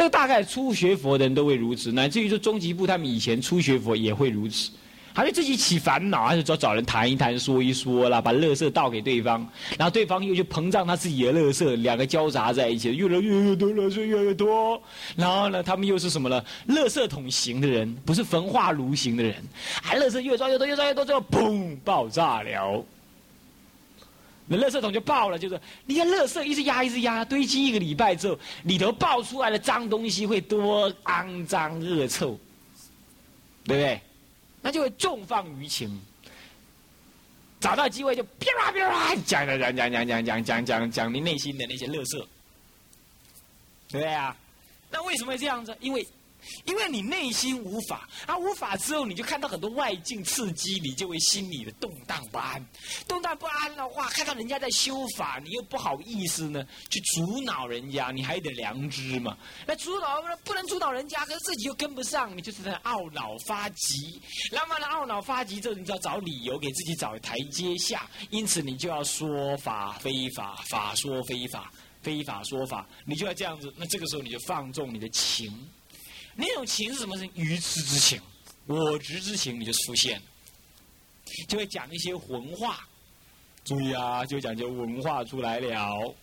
这个大概初学佛的人都会如此，乃至于说终极部他们以前初学佛也会如此。还是自己起烦恼，还是找找人谈一谈、说一说啦，把乐色倒给对方，然后对方又去膨胀他自己的乐色，两个交杂在一起，越来越越多乐色越来越多。然后呢，他们又是什么呢？乐色桶型的人，不是焚化炉型的人，还乐色越装越多，越装越多，最后砰爆炸了。那乐色桶就爆了，就是你看乐色一直压一直压，堆积一个礼拜之后，里头爆出来的脏东西会多肮脏恶臭，对不对？那就会重放舆情，找到机会就噼啦噼啦讲讲讲讲讲讲讲讲讲讲你内心的那些乐色，对不对啊？那为什么会这样子？因为。因为你内心无法，啊无法之后，你就看到很多外境刺激，你就会心里的动荡不安。动荡不安的话，看到人家在修法，你又不好意思呢，去阻挠人家，你还有点良知嘛？那阻挠不能阻挠人家，可是自己又跟不上，你就是在懊恼发急。然后呢，懊恼发急之后，你就要找理由给自己找台阶下，因此你就要说法非法，法说非法，非法说法，你就要这样子。那这个时候你就放纵你的情。那种情是什么？是愚痴之情，我执之情，你就出现，就会讲一些文化。注意啊，就讲些文化出来了。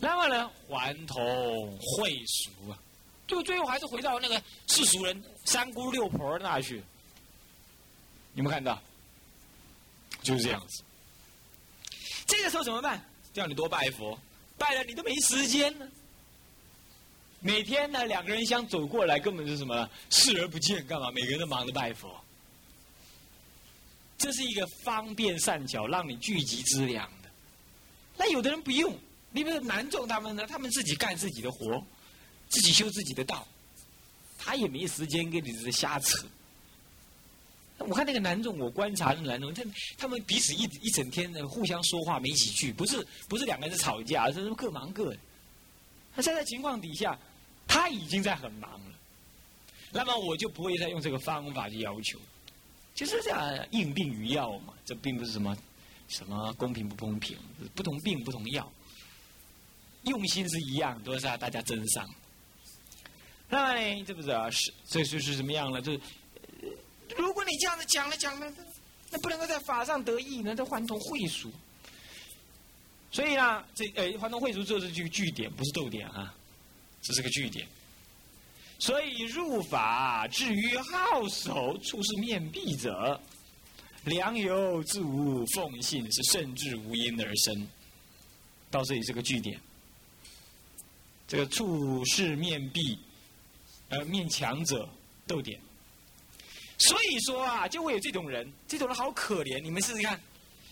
那么呢，还童会俗啊，就最后还是回到那个世俗人三姑六婆那去。有没有看到？就是这样子。这个时候怎么办？叫你多拜佛，拜了你都没时间呢。每天呢，两个人相走过来，根本是什么视而不见，干嘛？每个人都忙着拜佛。这是一个方便善巧，让你聚集资粮的。那有的人不用，你比如南众他们呢，他们自己干自己的活，自己修自己的道，他也没时间跟你这瞎扯。我看那个南众，我观察那个南众，他他们彼此一一整天呢，互相说话没几句，不是不是两个人吵架，而是各忙各的。那在情况底下。他已经在很忙了，那么我就不会再用这个方法去要求，就是这样应病与药嘛，这并不是什么什么公平不公平，不同病不同药，用心是一样，都是要大家真上。那么呢，这不是？是这就是什么样了？就是如果你这样子讲了讲了，那不能够在法上得益呢？这还同会俗，所以呢，这呃还同会俗就是句句点，不是逗点啊。这是个句点，所以入法至于好守，处事面壁者，良由自无奉信，是甚至无因而生。到这里是个句点，这个处事面壁，呃，面墙者，逗点。所以说啊，就会有这种人，这种人好可怜。你们试试看，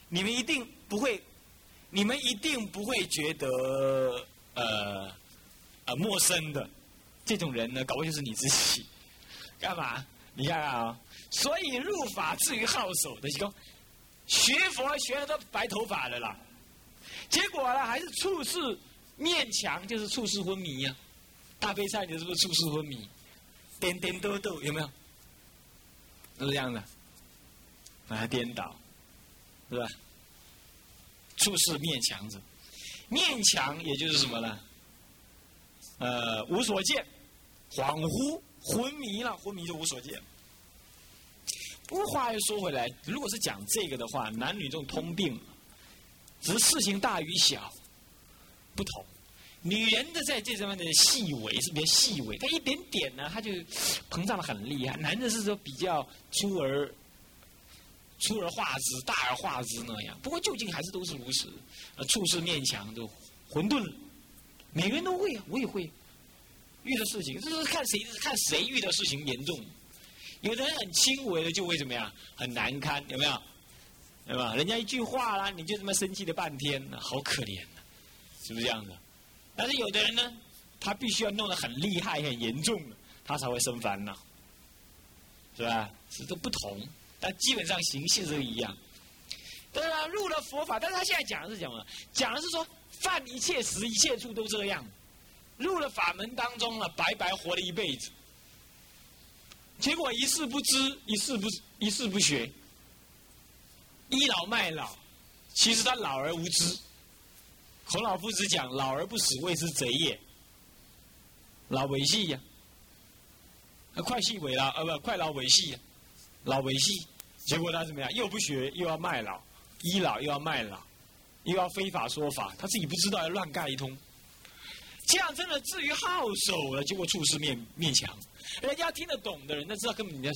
你们一定不会，你们一定不会觉得，呃。啊，陌生的这种人呢，搞不就是你自己？干嘛？你看看啊，所以入法至于好守的，说学佛学的都白头发了啦，结果呢还是处事面墙，就是处事昏迷呀。大悲忏就是不是处事昏迷，颠颠兜兜有没有？都是这样的，啊，颠倒，是吧？处事面墙子，面墙也就是什么呢？呃，无所见，恍惚、昏迷了，昏迷就无所见。不过话又说回来，如果是讲这个的话，男女这种通病，只是事情大与小不同。女人的在这方面的细微是比较细微，她一点点呢，她就膨胀的很厉害。男的是说比较粗而粗而化之，大而化之那样。不过究竟还是都是如此，呃，处事面强都混沌。每个人都会啊，我也会遇到事情，这是看谁看谁遇到事情严重。有的人很轻微的就会怎么样，很难堪，有没有？对吧？人家一句话啦，你就这么生气了半天，好可怜是不是这样的？但是有的人呢，他必须要弄得很厉害、很严重他才会生烦恼，是吧？是都不同，但基本上形式是一样。当然入了佛法，但是他现在讲的是什么？讲的是说。犯一切时、一切处都这样，入了法门当中了，白白活了一辈子，结果一事不知，一事不一事不学，倚老卖老，其实他老而无知。孔老夫子讲：“老而不死，谓之贼也。”老为系呀，快系尾了，呃不，快老为系呀，老为系，结果他怎么样？又不学，又要卖老，倚老又要卖老，又要非法说法，他自己不知道要乱盖一通。这样真的至于好手了，结果处事面面墙。人家听得懂的人，那知道根本你在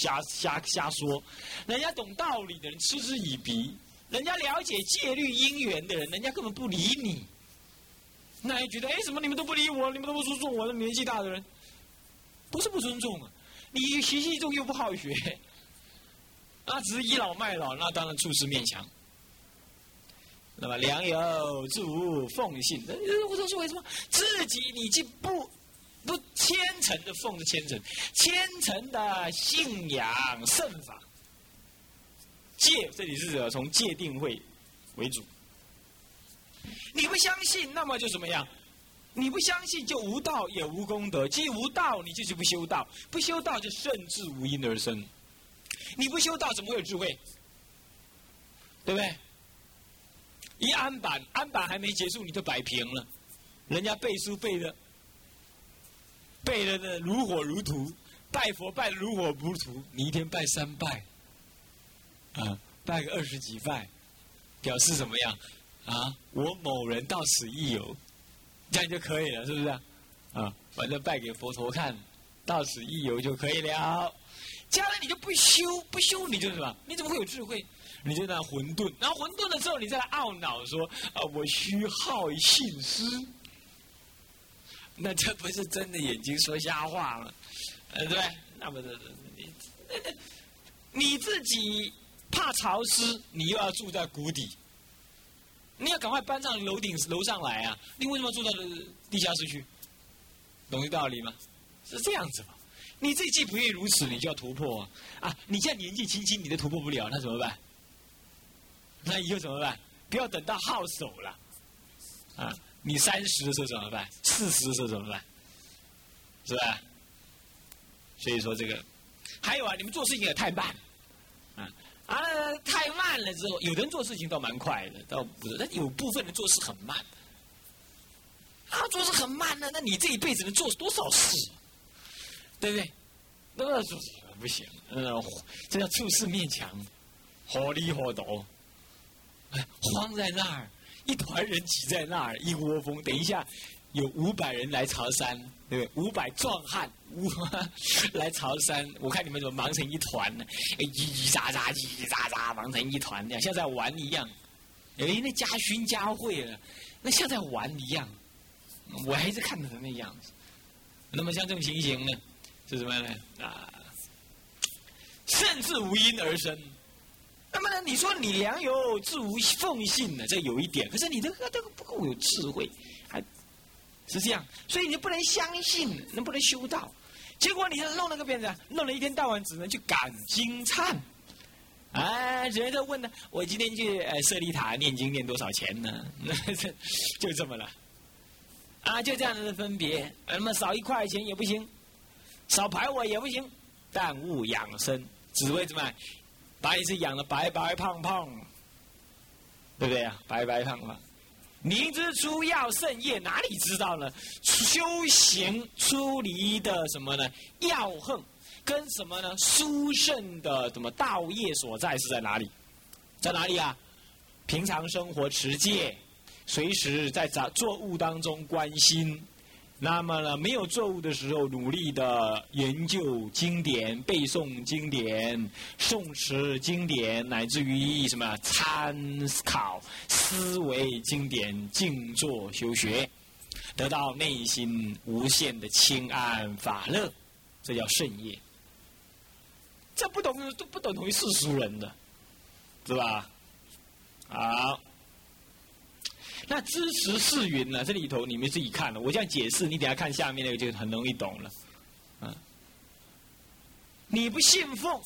瞎瞎瞎说；人家懂道理的人嗤之以鼻；人家了解戒律因缘的人，人家根本不理你。那还觉得哎，怎么你们都不理我？你们都不尊重我？那年纪大的人，不是不尊重啊，你习气重又不好学，那只是倚老卖老，那当然处事面墙。那么良友自无奉信，我说是为什么？自己你既不不虔诚的奉着虔诚，虔诚的信仰圣法，戒这里是从戒定慧为主。你不相信，那么就怎么样？你不相信就无道也无功德，既无道，你就是不修道，不修道就甚至无因而生。你不修道，怎么会有智慧？对不对？一安板，安板还没结束，你就摆平了。人家背书背的，背的那如火如荼，拜佛拜的如火如荼。你一天拜三拜，啊，拜个二十几拜，表示怎么样？啊，我某人到此一游，这样就可以了，是不是？啊，反正拜给佛陀看，到此一游就可以了。将来你就不修，不修你就什么？你怎么会有智慧？你就那混沌，然后混沌了之后，你再来懊恼说：“啊，我虚耗信师。”那这不是真的眼睛说瞎话吗？呃，对，那不是你，你自己怕潮湿，你又要住在谷底，你要赶快搬上楼顶楼上来啊！你为什么住到地下室去？懂这道理吗？是这样子吗？你自己既不愿意如此，你就要突破啊！啊，你现在年纪轻轻，你都突破不了，那怎么办？那以后怎么办？不要等到耗手了，啊！你三十的时候怎么办？四十的时候怎么办？是吧？所以说这个，还有啊，你们做事情也太慢，啊啊，太慢了之后，有的人做事情倒蛮快的，倒不是，但有部分人做事很慢，啊，做事很慢呢，那你这一辈子能做多少事？对不对？那是不行，嗯，这叫处事面墙，火里火斗。慌在那儿，一团人挤在那儿，一窝蜂。等一下，有五百人来朝山，对不对？五百壮汉五来朝山，我看你们怎么忙成一团呢？叽叽喳喳，叽叽喳喳，忙成一团，像在玩一样。哎，那家勋家会了，那像在玩一样。我还是看成那样子。那么像这种情形呢，是什么呢？啊，甚至无因而生。那？你说你良友自无奉信呢？这有一点，可是你这个这个不够有智慧，还是这样，所以你不能相信，能不能修道？结果你弄了个辫子，弄了一天到晚只能去赶经忏，哎，人家在问呢，我今天去呃舍利塔念经念多少钱呢？那 这就这么了，啊，就这样子的分别。那么少一块钱也不行，少排我也不行，但勿养生，只为什么？把你是养的白白胖胖，对不对啊？白白胖胖，明知出要圣业，哪里知道呢？修行出离的什么呢？要恨跟什么呢？殊胜的什么道业所在是在哪里？在哪里啊？平常生活持戒，随时在杂作物当中关心。那么呢，没有作物的时候，努力的研究经典、背诵经典、诵持经典，乃至于什么参考、思维经典、静坐修学，得到内心无限的清安法乐，这叫圣业。这不等于都不等同于世俗人的，是吧？好。那知识是云呢？这里头你们自己看了，我这样解释，你等下看下面那个就很容易懂了。啊，你不信奉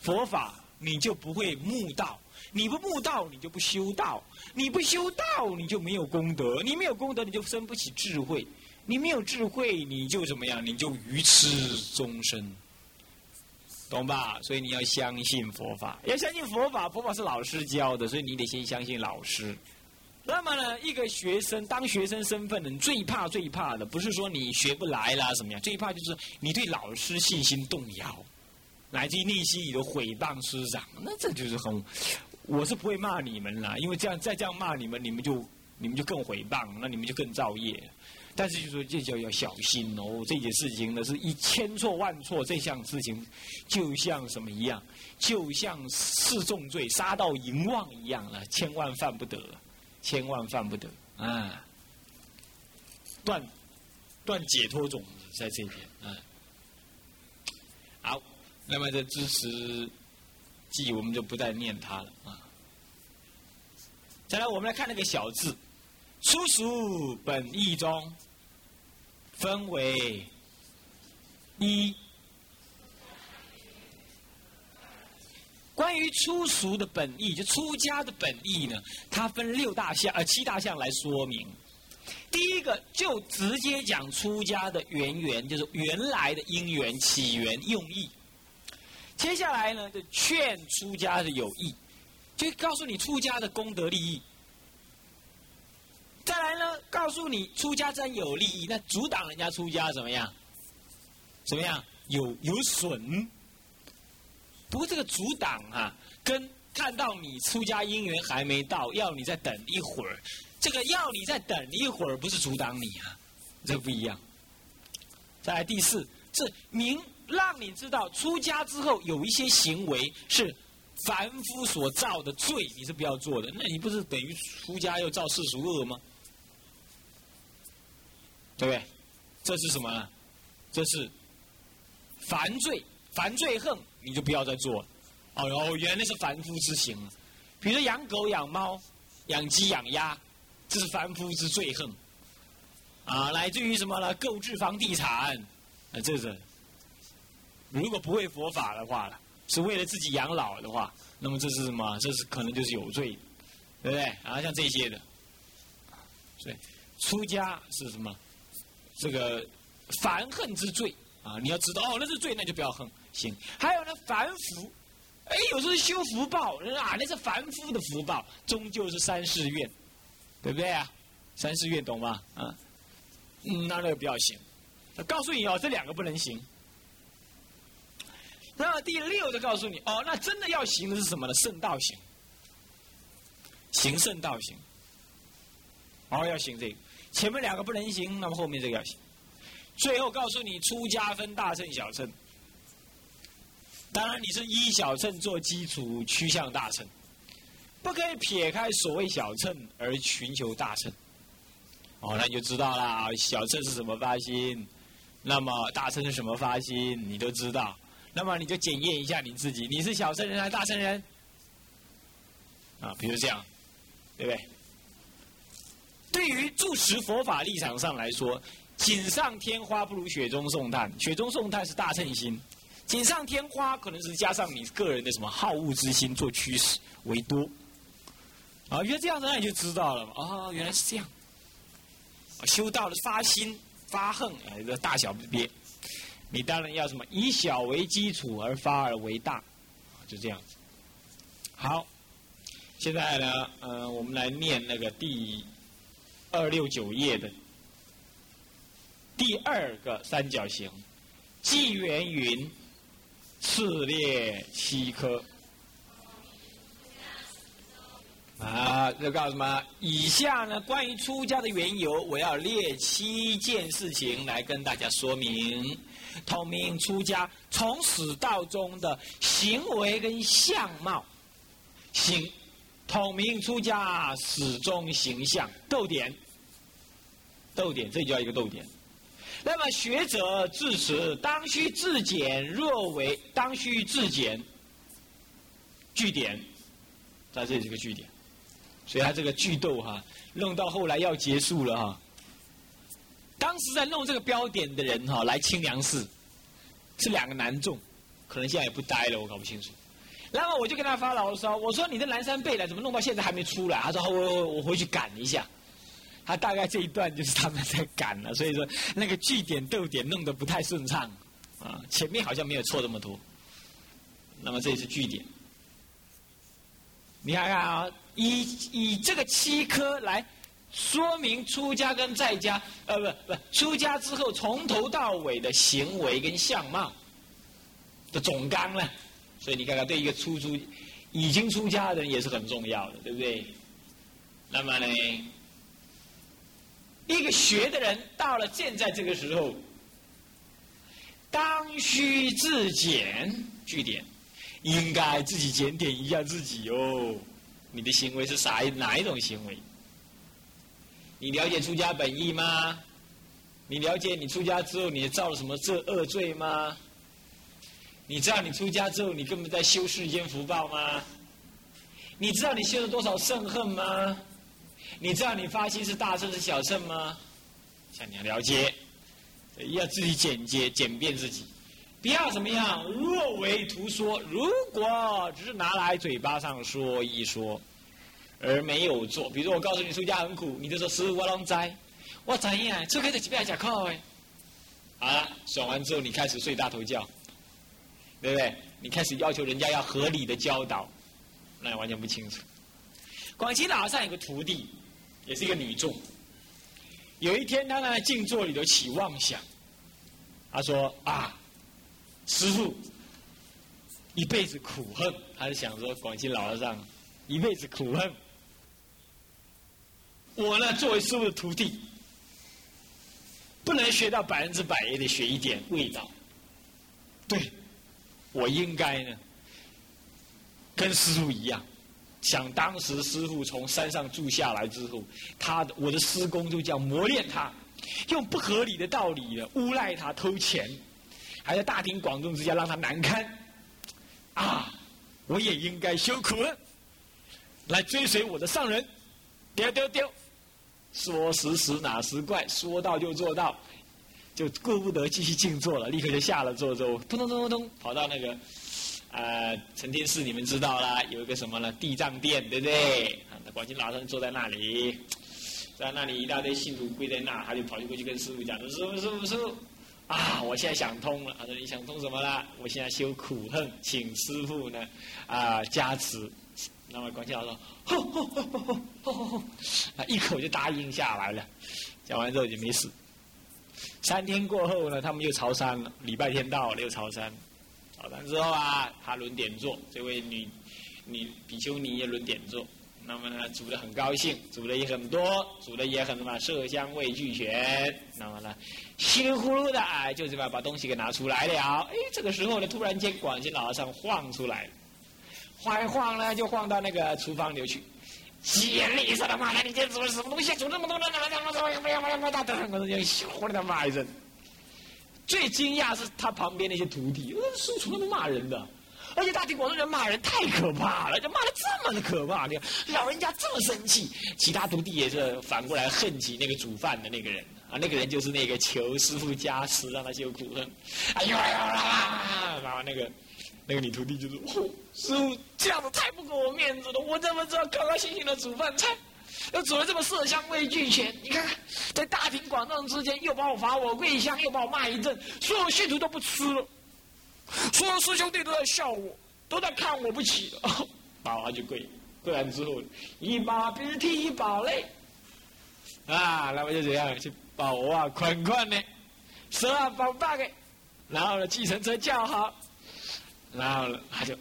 佛法，你就不会悟道；你不悟道，你就不修道；你不修道，你就没有功德；你没有功德，你就生不起智慧；你没有智慧，你就怎么样？你就愚痴终生，懂吧？所以你要相信佛法，要相信佛法，佛法是老师教的，所以你得先相信老师。那么呢，一个学生当学生身份的人最怕最怕的，不是说你学不来啦什么样，最怕就是你对老师信心动摇，乃至于内心里的毁谤师长，那这就是很，我是不会骂你们啦，因为这样再这样骂你们，你们就你们就更毁谤，那你们就更造业。但是就说这叫要小心哦，这件事情呢是一千错万错，这项事情就像什么一样，就像是重罪杀到淫妄一样了，千万犯不得。千万犯不得啊！断断解脱种子在这边啊。好，那么这支持记我们就不再念它了啊。再来，我们来看那个小字，粗俗本义中分为一。关于出俗的本意，就出家的本意呢，它分六大项呃七大项来说明。第一个就直接讲出家的缘缘，就是原来的因缘起源用意。接下来呢，就劝出家的有益，就告诉你出家的功德利益。再来呢，告诉你出家真有利益，那阻挡人家出家怎么样？怎么样？有有损。不过这个阻挡啊，跟看到你出家因缘还没到，要你再等一会儿，这个要你再等一会儿，不是阻挡你啊，这不一样。再来第四，是明让你知道出家之后有一些行为是凡夫所造的罪，你是不要做的。那你不是等于出家又造世俗恶吗？对不对？这是什么？这是凡罪，凡罪恨。你就不要再做了。哦哟，原来是凡夫之行。比如养狗、养猫、养鸡、养鸭，这是凡夫之罪恨。啊，来自于什么呢？购置房地产，啊，这是。如果不会佛法的话了，是为了自己养老的话，那么这是什么？这是可能就是有罪，对不对？啊，像这些的。所以，出家是什么？这个凡恨之罪啊！你要知道，哦，那是罪，那就不要恨。行，还有呢，凡福，哎，有时候修福报，啊，那是凡夫的福报，终究是三世愿，对不对啊？三世愿懂吗？啊，嗯，那那个不要行。告诉你哦，这两个不能行。那第六就告诉你，哦，那真的要行的是什么呢？圣道行，行圣道行。哦，要行这个，前面两个不能行，那么后面这个要行。最后告诉你，出家分大乘小乘。当然，你是依小乘做基础，趋向大乘，不可以撇开所谓小乘而寻求大乘。哦，那你就知道啦，小乘是什么发心，那么大乘是什么发心，你都知道。那么你就检验一下你自己，你是小乘人还是大乘人？啊，比如这样，对不对？对于住持佛法立场上来说，锦上添花不如雪中送炭，雪中送炭是大乘心。锦上添花，可能是加上你个人的什么好恶之心做驱使为多，啊，原来这样子，那你就知道了嘛。哦，原来是这样。修道的发心发恨，哎，这大小不别，你当然要什么以小为基础而发而为大，就这样子。好，现在呢，呃，我们来念那个第二六九页的第二个三角形，纪元云。次列七科啊，这告诉什么？以下呢，关于出家的缘由，我要列七件事情来跟大家说明。统明出家从始到终的行为跟相貌，行统明出家始终形象逗点，逗点，这叫一个逗点。那么学者至此当须自检，若为当须自检，句点，在这里是个句点，所以他这个句逗哈，弄到后来要结束了哈。当时在弄这个标点的人哈，来清凉寺，是两个男众，可能现在也不待了，我搞不清楚。然后我就跟他发牢骚，我说你的南山贝来怎么弄到现在还没出来？他说我我我回去赶一下。他大概这一段就是他们在赶了，所以说那个句点逗点弄得不太顺畅，啊，前面好像没有错这么多。那么这是句点，你看看啊，以以这个七科来说明出家跟在家，呃，不不，出家之后从头到尾的行为跟相貌的总纲了。所以你看看，对一个出租已经出家的人也是很重要的，对不对？那么呢，一个学的人到了现在这个时候，当需自检，据点。应该自己检点一下自己哦，你的行为是啥哪一种行为？你了解出家本意吗？你了解你出家之后你造了什么这恶罪吗？你知道你出家之后你根本在修世间福报吗？你知道你修了多少圣恨吗？你知道你发心是大圣是小圣吗？想你要了解，要自己简洁简便自己。不要怎么样？若为图说，如果只是拿来嘴巴上说一说，而没有做，比如我告诉你出家很苦，你就说师傅我拢知，我怎样？这开始几百假课哎。好了，爽完之后你开始睡大头觉，对不对？你开始要求人家要合理的教导，那完全不清楚。广西老上有个徒弟，也是一个女众。有一天她在静坐里头起妄想，她说啊。师傅一辈子苦恨，还是想说广西老和尚一辈子苦恨。我呢，作为师傅的徒弟，不能学到百分之百，也得学一点味道。对，我应该呢，跟师傅一样，想当时师傅从山上住下来之后，他的我的师公就叫磨练他，用不合理的道理呢诬赖他偷钱。还在大庭广众之下让他难堪，啊！我也应该修苦了，来追随我的上人，丢丢丢！说时迟哪时快，说到就做到，就顾不得继续静坐了，立刻就下了坐之后，咚咚咚咚咚，跑到那个呃承天寺，你们知道啦，有一个什么呢？地藏殿，对不对？啊，那广清老僧坐在那里，在那里一大堆信徒跪在那，他就跑去过去跟师傅讲：“师傅，师傅，师傅。”啊！我现在想通了。他说：“你想通什么了？我现在修苦恨，请师傅呢啊加持。”那么关老说：“吼吼吼吼吼吼吼吼！”啊，一口就答应下来了。讲完之后就没事。三天过后呢，他们又朝山了。礼拜天到了，又朝山。朝山之后啊，他轮点坐，这位女女比丘尼也轮点坐。那么呢，煮的很高兴，煮的也很多，煮的也很什么色香味俱全。那么呢，稀里呼噜的哎，就这么把东西给拿出来了。哎，这个时候呢，突然间广西老和尚晃出来，晃一晃呢，就晃到那个厨房里去。眼里说的妈的，你这煮什么东西？煮这么多，那那那那那那那那大等，我就呼的他骂一声。最惊讶是他旁边那些徒弟，呃，师傅那么骂人的。而且大庭广众人骂人太可怕了，就骂的这么的可怕，你看老人家这么生气，其他徒弟也是反过来恨起那个煮饭的那个人啊，那个人就是那个求师傅加持让他修苦恨，哎呦哎呦，然后那个那个女徒弟就说：“师傅这样子太不给我面子了，我怎么知道高高兴兴的煮饭菜，又煮的这么色香味俱全？你看看在大庭广众之间又把我罚我跪香，又把我骂一阵，所有信徒都不吃了。”所有师兄弟都在笑我，都在看我不起的，好，他就跪，跪完之后，一把鼻涕一把泪，啊，那么就怎样，去保啊，款款的，十万包大的，然后呢，计程车叫好，然后呢，他就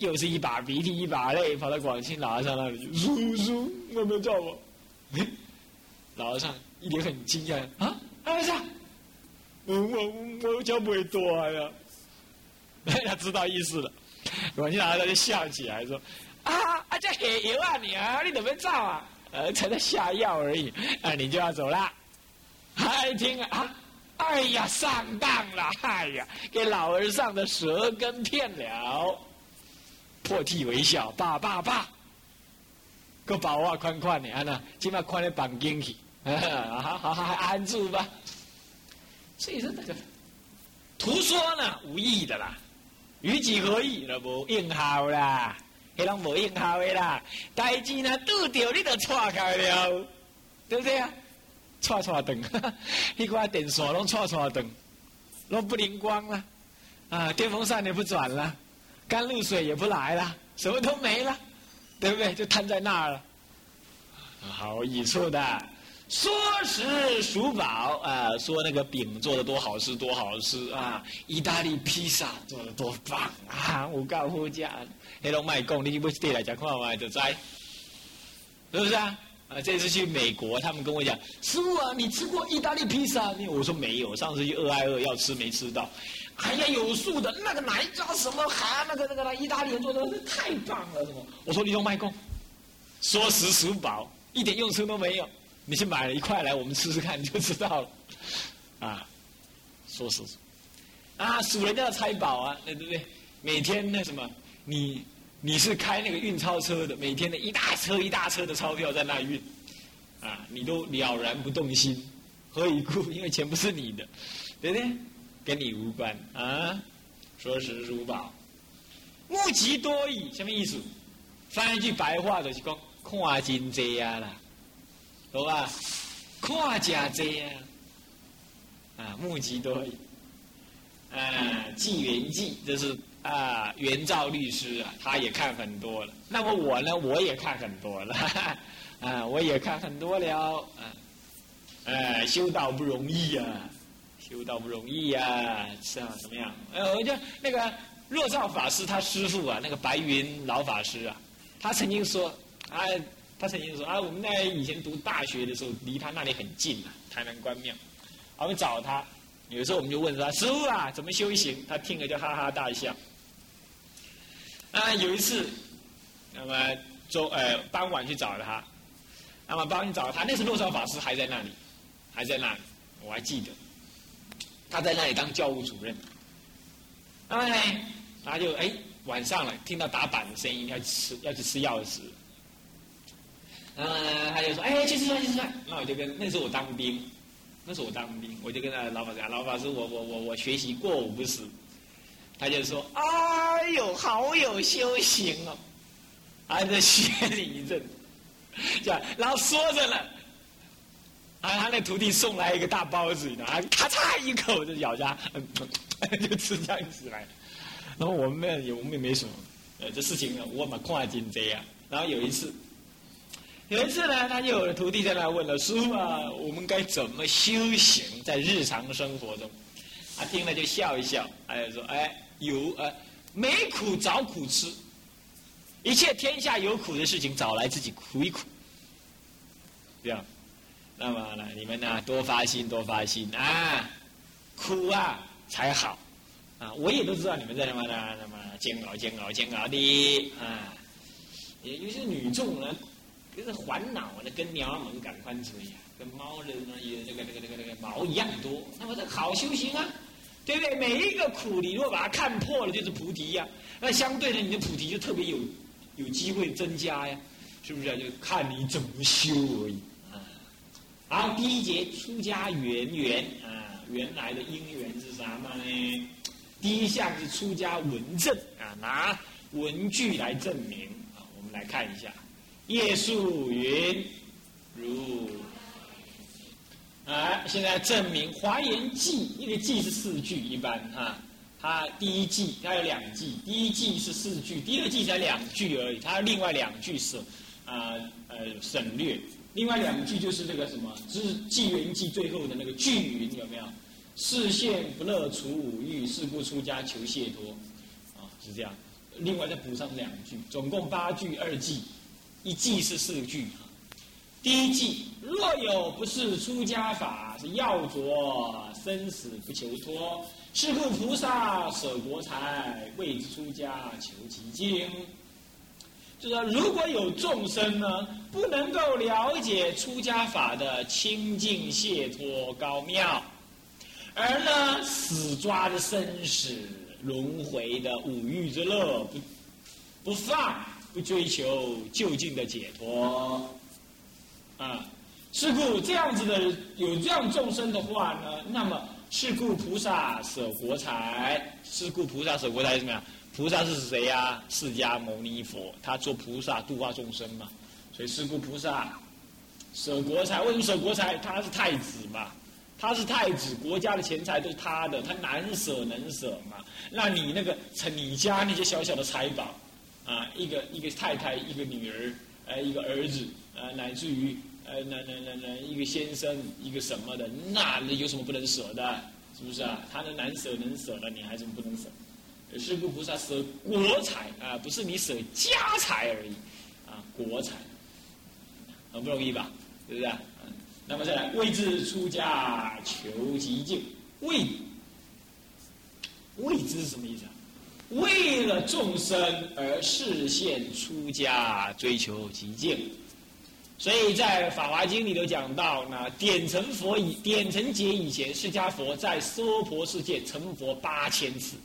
又是一把鼻涕一把泪，跑到广清老和尚那里，叔叔，我没叫我，老和尚一脸很惊讶，啊，和尚，我我我叫不会多呀。他知道意思了，广清老和尚就笑起来说：“啊啊，这黑油啊你啊，你怎么造啊？呃，才在下药而已，啊，你就要走了。”一听啊，哎呀，上当了！哎呀，给老和尚的舌根骗了，破涕为笑，爸爸爸，个宝啊，宽宽的，安呐，起码宽的绑进去，好好好，安住吧。所以说那个，图说呢，无意的啦。与己何意？那无应效啦，迄拢无应效的啦。代志呢，拄着你就错开了，对不对啊？错错灯，迄 块电锁拢错错灯，拢不灵光了，啊，电风扇也不转了，甘露水也不来了，什么都没了，对不对？就摊在那儿了。好益处的，说食数宝啊，说那个饼做的多好吃，多好吃啊！意大利披萨做的多棒啊！我告诉家，黑龙卖讲，你不对来讲看嘛，就在，是不是啊？啊，这次去美国，他们跟我讲，师傅啊，你吃过意大利披萨？我说没有，上次去二爱二要吃没吃到。哎呀，有数的，那个哪一家什么还那个那个那意大利人做的太棒了，什么？我说你用卖供，说食数宝，一点用处都没有。你去买了一块来，我们吃吃看，你就知道了。啊，说实啊，数人家的财宝啊，对不对？每天那什么，你。你是开那个运钞车的，每天的一大车一大车的钞票在那运，啊，你都了然不动心，何以故？因为钱不是你的，对不对？跟你无关啊。说实如宝，目极多矣，什么意思？翻一句白话就是讲，看真济啊啦，懂吧？看假济啊，啊，目极多矣，啊，纪元纪这是。啊，元照律师啊，他也看很多了。那么我呢，我也看很多了，啊，我也看很多了。啊，哎，修道不容易呀，修道不容易呀，是啊，怎么样？呃，我就那个若照法师他师傅啊，那个白云老法师啊，他曾经说，啊，他曾经说啊，我们在以前读大学的时候，离他那里很近啊，台南关庙，我们找他，有时候我们就问他，师傅啊，怎么修行？他听了就哈哈大笑。啊，有一次，那么周呃傍晚去找他，那么傍晚找他，那时洛少法师还在那里，还在那里，我还记得，他在那里当教务主任。哎，他就哎晚上了，听到打板的声音，要吃要去吃钥匙。嗯，他就说：“哎，去吃饭，去吃饭。”那我就跟那时候我当兵，那时候我当兵，我就跟他老法师讲：“老法师，我我我我学习过午不食。”他就说：“哎呦，好有修行哦！”还在学你一阵，这样，然后说着呢，啊，他那徒弟送来一个大包子，啊，咔嚓一口就咬下，就吃这样子来。然后我们也我们也没什么，呃，这事情呢，我蛮跨进这样。然后有一次，有一次呢，他就有的徒弟在那问了：“师傅啊，我们该怎么修行在日常生活中？”他听了就笑一笑，他就说：“哎。”有呃，没苦找苦吃，一切天下有苦的事情，找来自己苦一苦，这样。那么呢，你们呢多发心，多发心啊，苦啊才好啊。我也都知道你们在那么呢，那么煎熬、煎熬、煎熬的啊。也有些女众呢，就是烦恼呢，跟鸟儿们赶快追呀，跟猫的呢也这个这个这个这个毛一样多。那么这好修行啊。对不对？每一个苦，你如果把它看破了，就是菩提呀。那相对的，你的菩提就特别有有机会增加呀，是不是？就看你怎么修而已。好，第一节出家缘缘啊，原来的因缘是什么呢？第一项是出家文证啊，拿文具来证明啊。我们来看一下，叶树云如。啊，现在证明《华严记》一个记是四句，一般哈，它第一季它有两季，第一季是四句，第二季才两句而已，它另外两句是啊呃省略，另外两句就是这个什么，是纪元记最后的那个句云有没有？视线不乐除五欲，是故出家求解脱，啊是这样，另外再补上两句，总共八句二季，一季是四句。第一句：若有不是出家法，是要着生死不求脱。是故菩萨舍国财，为出家求其经。就说如果有众生呢，不能够了解出家法的清净解脱高妙，而呢死抓着生死轮回的五欲之乐不不放，不追求就近的解脱。啊，是故这样子的有这样众生的话呢，那么是故菩萨舍国财，是故菩萨舍国财是什么呀？菩萨是谁呀？释迦牟尼佛，他做菩萨度化众生嘛。所以是故菩萨舍国财，为什么舍国财？他是太子嘛，他是太子，国家的钱财都是他的，他难舍能舍嘛。那你那个，你家那些小小的财宝，啊，一个一个太太，一个女儿，呃，一个儿子，呃，乃至于呃，那那那那一个先生，一个什么的，那有什么不能舍的？是不是啊？他的难舍能舍的，你还怎么不能舍？是故菩萨舍国财啊，不是你舍家财而已，啊，国财，很不容易吧？对不对？那么再来，为之出家求极境，为为之是什么意思啊？为了众生而示现出家，追求极境。所以在《法华经》里头讲到，呢点成佛以点成劫以前，释迦佛在娑婆世界成佛八千次。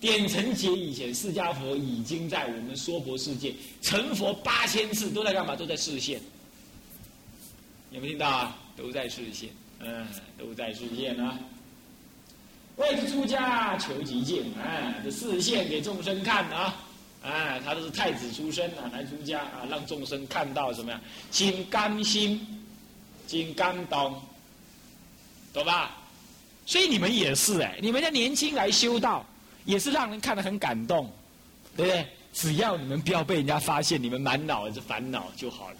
点成劫以前，释迦佛已经在我们娑婆世界成佛八千次，都在干嘛？都在示现。有没有听到啊？都在视线，嗯，都在视线啊。为了出家求极境，哎，这视线给众生看啊，哎，他都是太子出身啊，来出家啊，让众生看到什么呀？金刚心，金刚懂，懂吧？所以你们也是哎，你们的年轻来修道，也是让人看得很感动，对不对？只要你们不要被人家发现，你们满脑子烦恼就好了。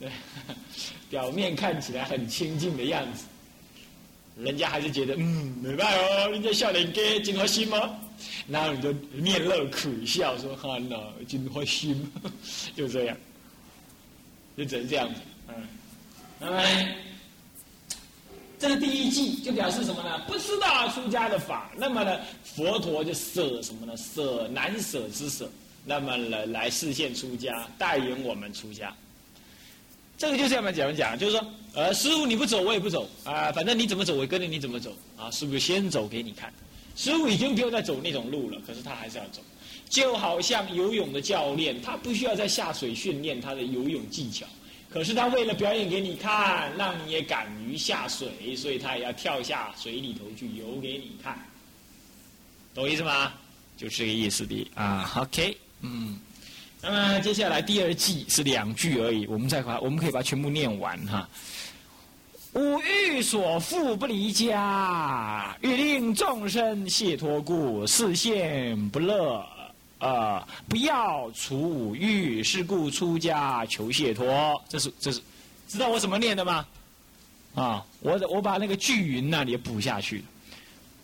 对，表面看起来很清净的样子，人家还是觉得嗯，没办法哦，人家笑脸给金花心吗？然后你就面露苦笑说：“哈呐，金花心，就这样，就只能这样子。”嗯，那么这是第一季就表示什么呢？不知道出家的法，那么呢，佛陀就舍什么呢？舍难舍之舍，那么来来示现出家，代言我们出家。这个就是要么讲讲，就是说，呃，师傅你不走，我也不走啊，反正你怎么走，我跟着你怎么走啊。师傅先走给你看，师傅已经不用再走那种路了，可是他还是要走，就好像游泳的教练，他不需要再下水训练他的游泳技巧，可是他为了表演给你看，让你也敢于下水，所以他也要跳下水里头去游给你看，懂意思吗？就是这个意思的啊。OK，嗯。那么接下来第二季是两句而已，我们再把我们可以把全部念完哈。吾欲所缚不离家，欲令众生解脱故，视现不乐啊！不要除五欲，是故出家求解脱。这是这是，知道我怎么念的吗？啊，我我把那个句云那里补下去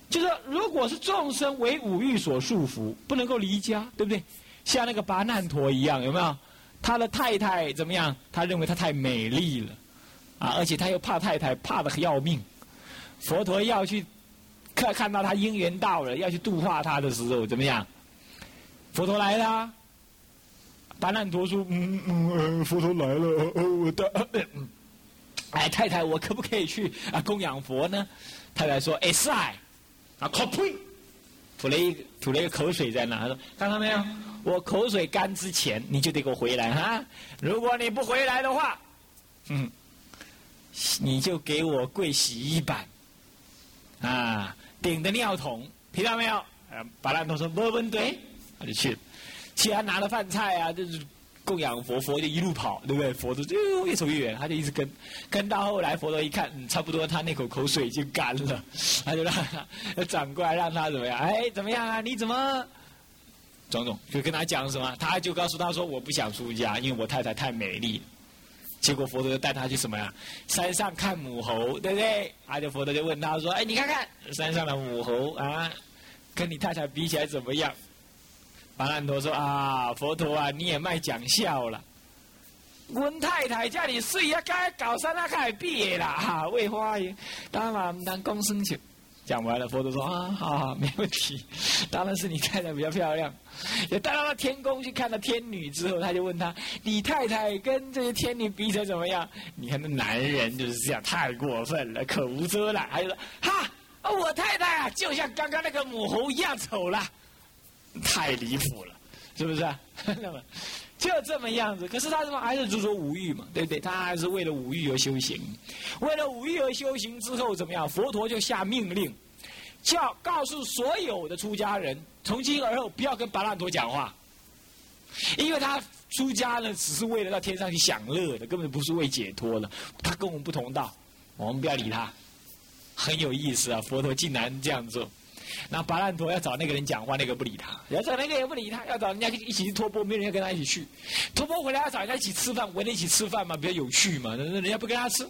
就是如果是众生为五欲所束缚，不能够离家，对不对？像那个巴难陀一样，有没有？他的太太怎么样？他认为他太美丽了，啊，而且他又怕太太，怕的要命。佛陀要去看看到他姻缘到了，要去度化他的时候，怎么样？佛陀来了，巴难陀说：“嗯嗯，佛陀来了，我的，哎，太太，我可不可以去啊供养佛呢？”太太说：“哎塞，啊，啊靠呸！”吐了一吐了一个口水在那，他说：“看到没有？”我口水干之前，你就得给我回来哈！如果你不回来的话，嗯，你就给我跪洗衣板，啊，顶着尿桶，听到没有？呃，巴兰陀说没问题，就去了。其他拿了饭菜啊，就是供养佛，佛就一路跑，对不对？佛就越走越远，他就一直跟，跟到后来，佛陀一看，嗯，差不多他那口口水已经干了，他就让 他转过来让他怎么样？哎，怎么样啊？你怎么？种种就跟他讲什么，他就告诉他说：“我不想出家，因为我太太太美丽。”结果佛陀就带他去什么呀？山上看母猴，对不对？阿就佛陀就问他说：“哎，你看看山上的母猴啊，跟你太太比起来怎么样？”巴难陀说：“啊，佛陀啊，你也卖讲笑了。我太太叫你睡啊，该搞山那开比啦，哈，为花园当然当公生去。”讲完了，佛陀说：“啊，好好，没问题。当然是你太太比较漂亮。也带到了天宫去看到天女之后，他就问他：你太太跟这些天女比起来怎么样？你看那男人就是这样，太过分了，口无遮拦。他就说：哈，我太太啊，就像刚刚那个母猴一样丑了，太离谱了，是不是？那么。”就这么样子，可是他什么还是执着五欲嘛，对不对？他还是为了五欲而修行，为了五欲而修行之后怎么样？佛陀就下命令，叫告诉所有的出家人，从今而后不要跟白烂陀讲话，因为他出家呢，只是为了到天上去享乐的，根本不是为解脱的。他跟我们不同道，我们不要理他。很有意思啊，佛陀竟然这样做。那巴烂陀要找那个人讲话，那个不理他；要找那个也不理他；要找人家一起去托钵，没人要跟他一起去。托钵回来要找人家一起吃饭，围在一起吃饭嘛，比较有趣嘛。那人家不跟他吃，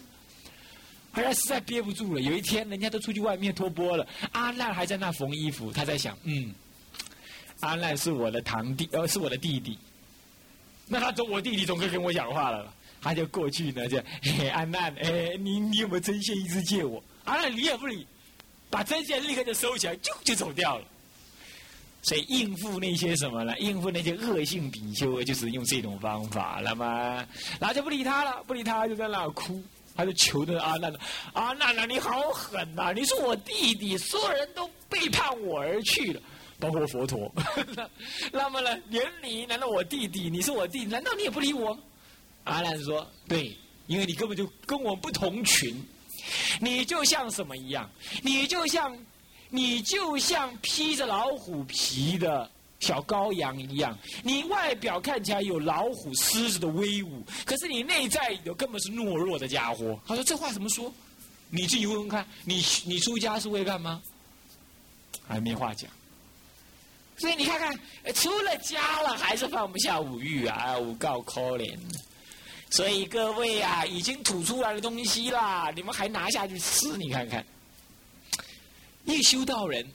后来实在憋不住了。有一天，人家都出去外面托钵了，阿难还在那缝衣服。他在想，嗯，阿难是我的堂弟，呃，是我的弟弟。那他总我弟弟总可以跟我讲话了。他就过去呢，就阿难，哎，你你有没有针线一直借我？阿难理也不理。把针线立刻就收起来，就就走掉了。所以应付那些什么呢？应付那些恶性比丘，就是用这种方法了嘛。然后就不理他了，不理他就在那哭，他就求着阿难阿难啊，你好狠呐！你是我弟弟，所有人都背叛我而去了，包括佛陀。那么呢，连你难道我弟弟？你是我弟，难道你也不理我？阿难说：对，因为你根本就跟我不同群。你就像什么一样？你就像，你就像披着老虎皮的小羔羊一样。你外表看起来有老虎、狮子的威武，可是你内在有根本是懦弱的家伙。他说：“这话怎么说？你自己问问看。你你出家是为干嘛？还没话讲。所以你看看，出了家了还是放不下五欲啊！五告可怜。”所以各位啊，已经吐出来的东西啦，你们还拿下去吃？你看看，一修道人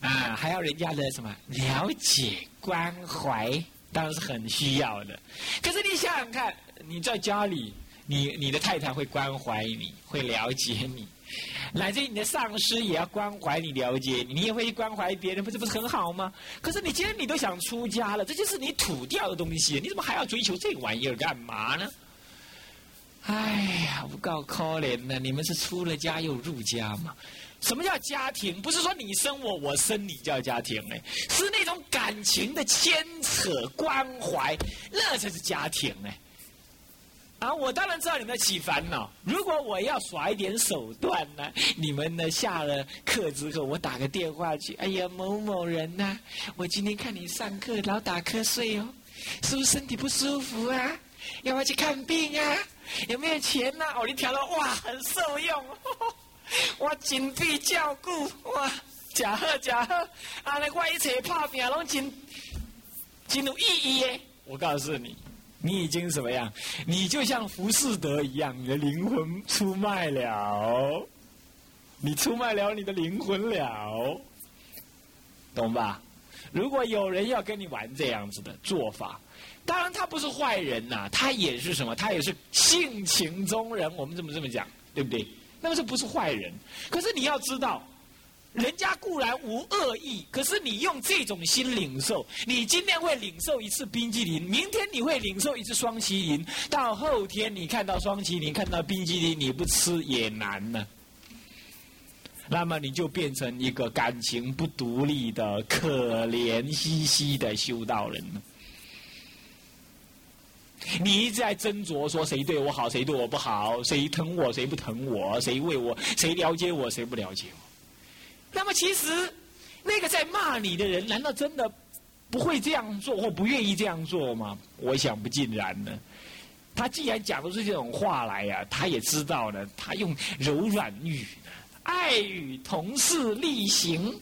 啊，还要人家的什么了解关怀，当然是很需要的。可是你想想看，你在家里，你你的太太会关怀你，会了解你。乃至你的上司也要关怀你、了解你，你也会关怀别人，不是不是很好吗？可是你既然你都想出家了，这就是你吐掉的东西，你怎么还要追求这个玩意儿干嘛呢？哎呀，不告可怜呢！你们是出了家又入家嘛？什么叫家庭？不是说你生我，我生你叫家庭哎，是那种感情的牵扯、关怀，那才是家庭哎。啊，我当然知道你们起烦恼。如果我要耍一点手段呢，你们呢下了课之后，我打个电话去。哎呀，某某人呐，我今天看你上课老打瞌睡哦，是不是身体不舒服啊？要不要去看病啊？有没有钱呐？哦，你调了哇，很受用，我紧闭照顾哇，假好假好，啊，那我一切拍病拢真真有意义耶！我告诉你。你已经什么样？你就像浮士德一样，你的灵魂出卖了，你出卖了你的灵魂了，懂吧？如果有人要跟你玩这样子的做法，当然他不是坏人呐，他也是什么？他也是性情中人。我们这么这么讲，对不对？那么这不是坏人，可是你要知道。人家固然无恶意，可是你用这种心领受，你今天会领受一次冰激凌，明天你会领受一次双麒麟，到后天你看到双麒麟，看到冰激凌，你不吃也难呢。那么你就变成一个感情不独立的可怜兮兮的修道人了。你一直在斟酌说谁对我好，谁对我不好，谁疼我，谁不疼我，谁为我，谁了解我，谁不了解我。那么其实，那个在骂你的人，难道真的不会这样做或不愿意这样做吗？我想不尽然呢。他既然讲不出这种话来呀，他也知道呢。他用柔软语、爱语、同事力行，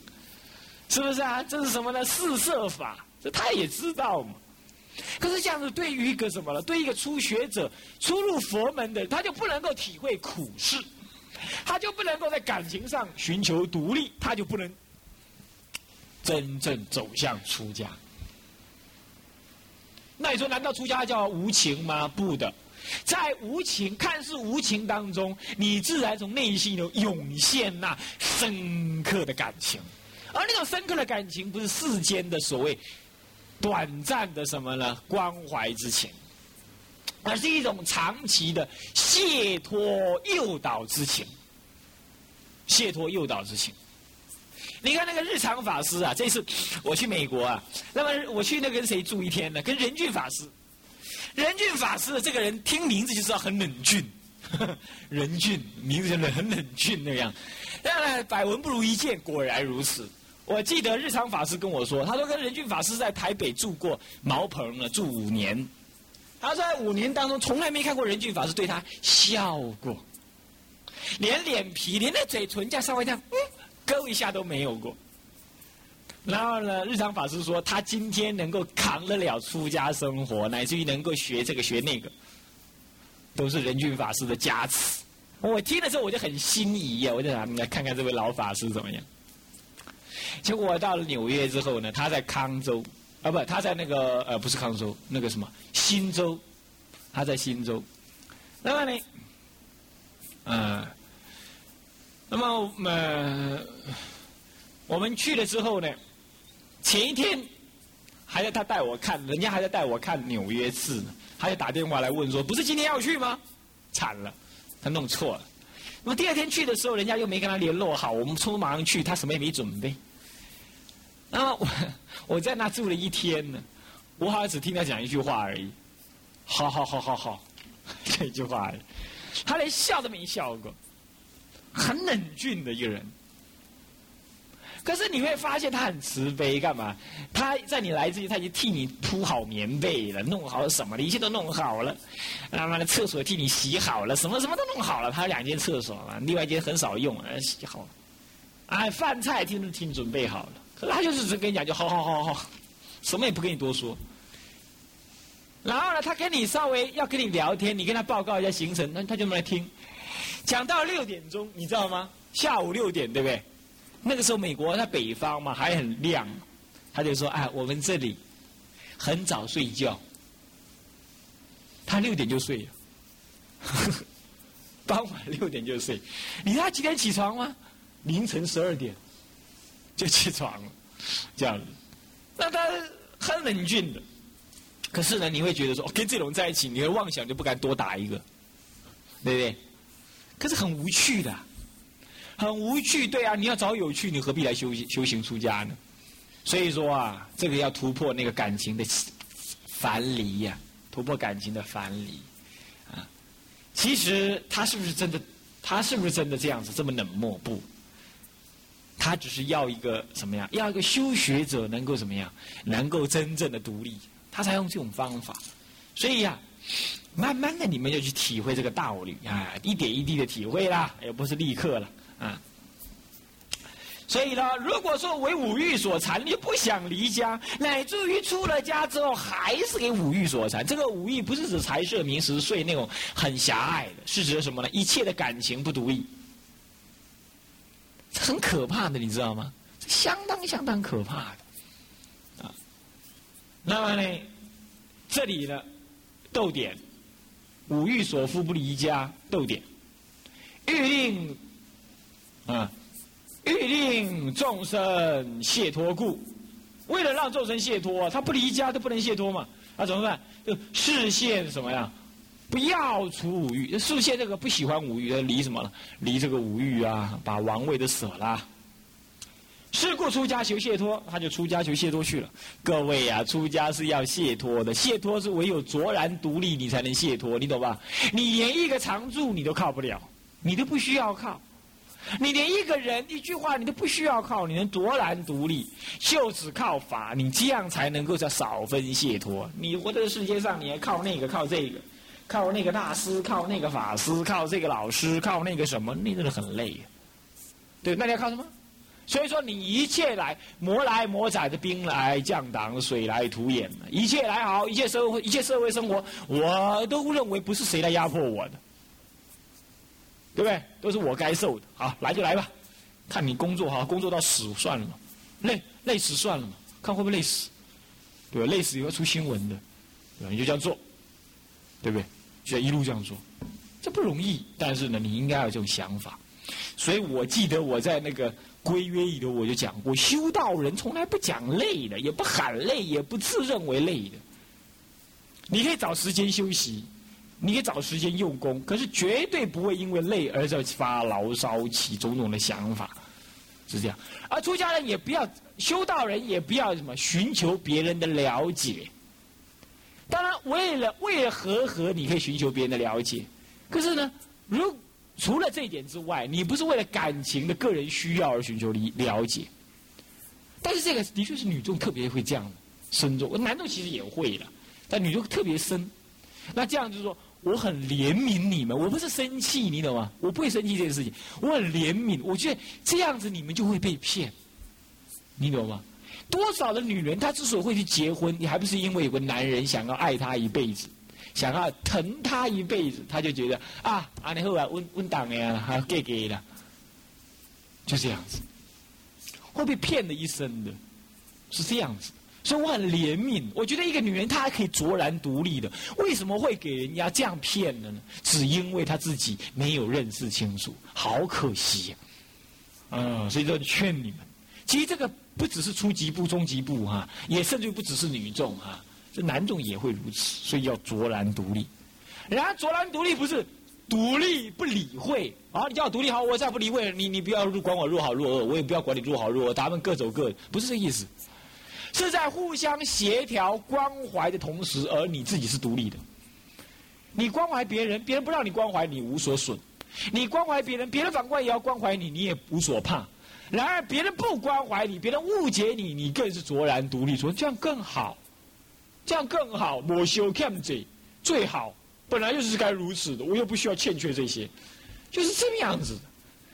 是不是啊？这是什么呢？四摄法，这他也知道嘛。可是这样子，对于一个什么呢？对一个初学者、初入佛门的，他就不能够体会苦事。他就不能够在感情上寻求独立，他就不能真正走向出家。那你说，难道出家叫无情吗？不的，在无情看似无情当中，你自然从内心中涌现那深刻的感情，而那种深刻的感情，不是世间的所谓短暂的什么呢？关怀之情。而是一种长期的解脱诱导之情，解脱诱导之情。你看那个日常法师啊，这次我去美国啊，那么我去那跟谁住一天呢？跟仁俊法师。仁俊法师这个人听名字就知道很冷峻，仁俊名字就很冷峻那样。当然百闻不如一见，果然如此。我记得日常法师跟我说，他说跟仁俊法师在台北住过茅棚了，住五年。他在五年当中从来没看过仁俊法师对他笑过，连脸皮连那嘴唇这样稍微这样，嗯，勾一下都没有过。然后呢，日常法师说，他今天能够扛得了出家生活，乃至于能够学这个学那个，都是仁俊法师的加持。我听的时候我就很心仪呀，我就想来看看这位老法师怎么样。结果我到了纽约之后呢，他在康州，啊不，他在那个呃不是康州，那个什么新州，他在新州。那么呢，嗯，那么呃，我们去了之后呢，前一天还在他带我看，人家还在带我看纽约市呢，他就打电话来问说，不是今天要去吗？惨了，他弄错了。那么第二天去的时候，人家又没跟他联络好，我们匆忙去，他什么也没准备。然后我我在那住了一天呢，我好像只听他讲一句话而已，好好好好好。这句话，他连笑都没笑过，很冷峻的一个人。可是你会发现他很慈悲，干嘛？他在你来之前，他已经替你铺好棉被了，弄好了什么的，一切都弄好了。那么呢，厕所替你洗好了，什么什么都弄好了。他有两间厕所嘛，另外一间很少用，洗好了。哎，饭菜听听准备好了，他就是只跟你讲，就好好好好，什么也不跟你多说。然后呢，他跟你稍微要跟你聊天，你跟他报告一下行程，那他就来听。讲到六点钟，你知道吗？下午六点，对不对？那个时候美国在北方嘛，还很亮。他就说：“哎，我们这里很早睡觉。”他六点就睡了，傍晚六点就睡。你知道他几点起床吗？凌晨十二点就起床了，这样子。那他很冷峻的。可是呢，你会觉得说，跟这种在一起，你的妄想就不敢多打一个，对不对？可是很无趣的，很无趣，对啊，你要找有趣，你何必来修修行出家呢？所以说啊，这个要突破那个感情的樊篱呀，突破感情的樊篱啊。其实他是不是真的？他是不是真的这样子这么冷漠？不，他只是要一个什么样？要一个修学者能够怎么样？能够真正的独立。他才用这种方法，所以呀，慢慢的你们就去体会这个道理啊，一点一滴的体会啦，也不是立刻了啊。所以呢，如果说为五欲所缠，你就不想离家，乃至于出了家之后还是给五欲所缠，这个五欲不是指财色名食睡那种很狭隘的，是指什么呢？一切的感情不独立，很可怕的，你知道吗？相当相当可怕的。啊那么呢，这里呢，逗点，五欲所缚不离家，逗点，欲令啊，欲令众生解脱故，为了让众生解脱，他不离家都不能解脱嘛，那怎么办？就视线什么呀？不要除五欲，视线这个不喜欢五欲，离什么了？离这个五欲啊，把王位都舍了。是故出家求解脱，他就出家求解脱去了。各位啊，出家是要解脱的，解脱是唯有卓然独立，你才能解脱，你懂吧？你连一个常住你都靠不了，你都不需要靠，你连一个人一句话你都不需要靠，你能卓然独立，就只靠法，你这样才能够叫少分解脱。你活在世界上，你还靠那个靠这个，靠那个大师，靠那个法师，靠这个老师，靠那个什么，那真的很累。对，那你要靠什么？所以说，你一切来磨来磨载的兵来将挡，水来土掩，一切来好，一切社会，一切社会生活，我都认为不是谁来压迫我的，对不对？都是我该受的。好，来就来吧，看你工作好，工作到死算了，累累死算了嘛，看会不会累死，对吧？累死也要出新闻的，对吧？你就这样做，对不对？就一路这样做，这不容易，但是呢，你应该有这种想法。所以我记得我在那个。规约里头我就讲过，修道人从来不讲累的，也不喊累，也不自认为累的。你可以找时间休息，你可以找时间用功，可是绝对不会因为累而在发牢骚起种种的想法，是这样。而出家人也不要，修道人也不要什么寻求别人的了解。当然，为了为了和和，你可以寻求别人的了解，可是呢，如。除了这一点之外，你不是为了感情的个人需要而寻求理了解。但是这个的确是女众特别会这样深重，男众其实也会的，但女众特别深。那这样就是说，我很怜悯你们，我不是生气，你懂吗？我不会生气这件事情，我很怜悯。我觉得这样子你们就会被骗，你懂吗？多少的女人她之所以会去结婚，你还不是因为有个男人想要爱她一辈子，想要疼她一辈子，她就觉得啊，阿尼后来温温档呀，还给给了，就这样子，会被骗的一生的，是这样子。所以我很怜悯，我觉得一个女人她还可以卓然独立的，为什么会给人家这样骗了呢？只因为她自己没有认识清楚，好可惜呀！嗯，所以说劝你们，其实这个不只是初级部、中级部哈，也甚至不只是女众哈，这男众也会如此，所以要卓然独立。然而卓然独立不是独立不理会啊！你叫我独立好，我再不理会你，你不要管我若好若恶，我也不要管你若好若恶，咱们各走各，不是这意思。是在互相协调关怀的同时，而你自己是独立的。你关怀别人，别人不让你关怀，你无所损；你关怀别人，别人反过来也要关怀你，你也无所怕。然而别人不关怀你，别人误解你，你更是卓然独立，说这样更好，这样更好。我修 cam 最最好，本来就是该如此的，我又不需要欠缺这些，就是这么样子。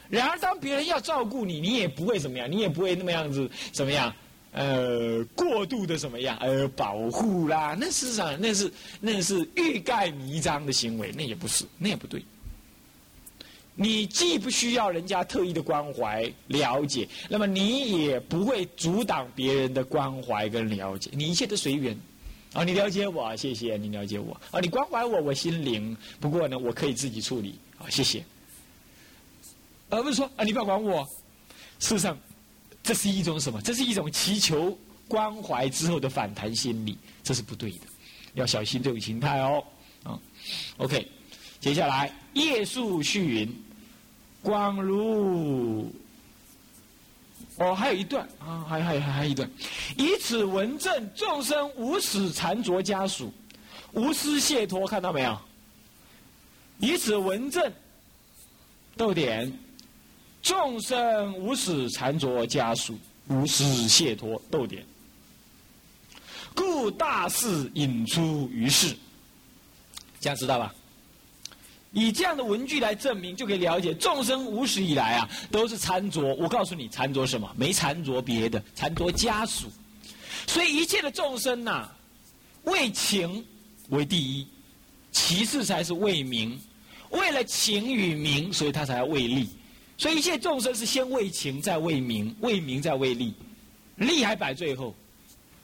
然而当别人要照顾你，你也不会怎么样，你也不会那么样子怎么样。呃，过度的什么样？呃，保护啦，那事实上那是那是欲盖弥彰的行为，那也不是，那也不对。你既不需要人家特意的关怀了解，那么你也不会阻挡别人的关怀跟了解，你一切都随缘。啊，你了解我，谢谢你了解我。啊，你关怀我，我心灵。不过呢，我可以自己处理。啊，谢谢。而不是说啊，你不要管我。事实上。这是一种什么？这是一种祈求关怀之后的反弹心理，这是不对的，要小心这种心态哦。啊，OK，接下来夜宿絮云，光如哦，还有一段啊，还还还还一段，以此文证众生无始缠着家属，无私解脱，看到没有？以此文证，逗点。众生无始缠着家属，无私解脱。逗点。故大事引出于世，这样知道吧？以这样的文句来证明，就可以了解众生无始以来啊，都是缠着。我告诉你，缠着什么？没缠着别的，缠着家属。所以一切的众生呐，为情为第一，其次才是为名。为了情与名，所以他才要为利。所以一切众生是先为情，再为名，为名再为利，利还摆最后。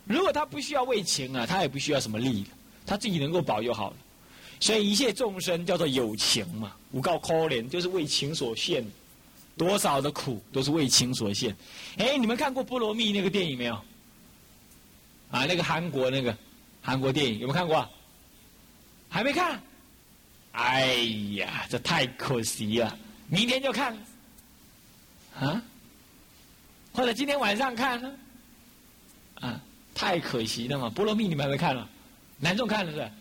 如果他不需要为情啊，他也不需要什么利，他自己能够保佑好了。所以一切众生叫做有情嘛，无告可怜就是为情所限，多少的苦都是为情所限。哎，你们看过《菠萝蜜》那个电影没有？啊，那个韩国那个韩国电影有没有看过？还没看？哎呀，这太可惜了，明天就看。啊，或者今天晚上看呢？啊，太可惜了嘛！《菠萝蜜》你们还没看了？男众看了是？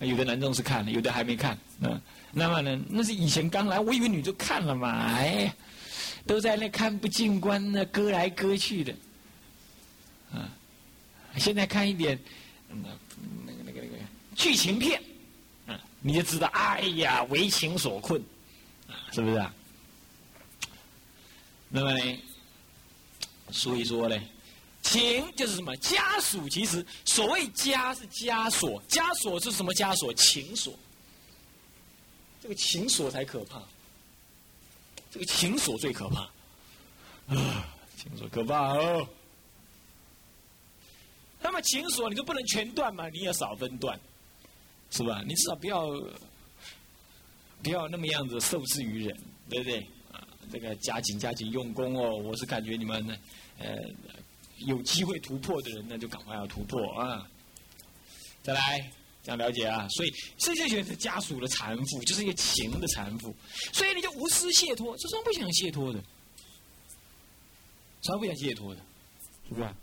有的男众是看了，有的还没看。嗯，那么呢？那是以前刚来，我以为女众看了嘛。哎，都在那看不进关呢，割来割去的。啊，现在看一点，那那个那个那个剧情片，啊，你就知道，哎呀，为情所困，啊，是不是啊？那么呢？所以说呢，情就是什么？枷锁。其实所谓枷是枷锁，枷锁是什么？枷锁情锁。这个情锁才可怕。这个情锁最可怕。啊，情锁可怕哦。那么情锁，你就不能全断嘛？你要少分断，是吧？你至少不要不要那么样子受制于人，对不对？啊这个加紧加紧用功哦！我是感觉你们呢，呃，有机会突破的人呢，就赶快要突破啊！再来这样了解啊！所以这些学是家属的缠缚，就是一个情的缠缚，所以你就无私解脱，这是不想解脱的，谁不想解脱的？是不是？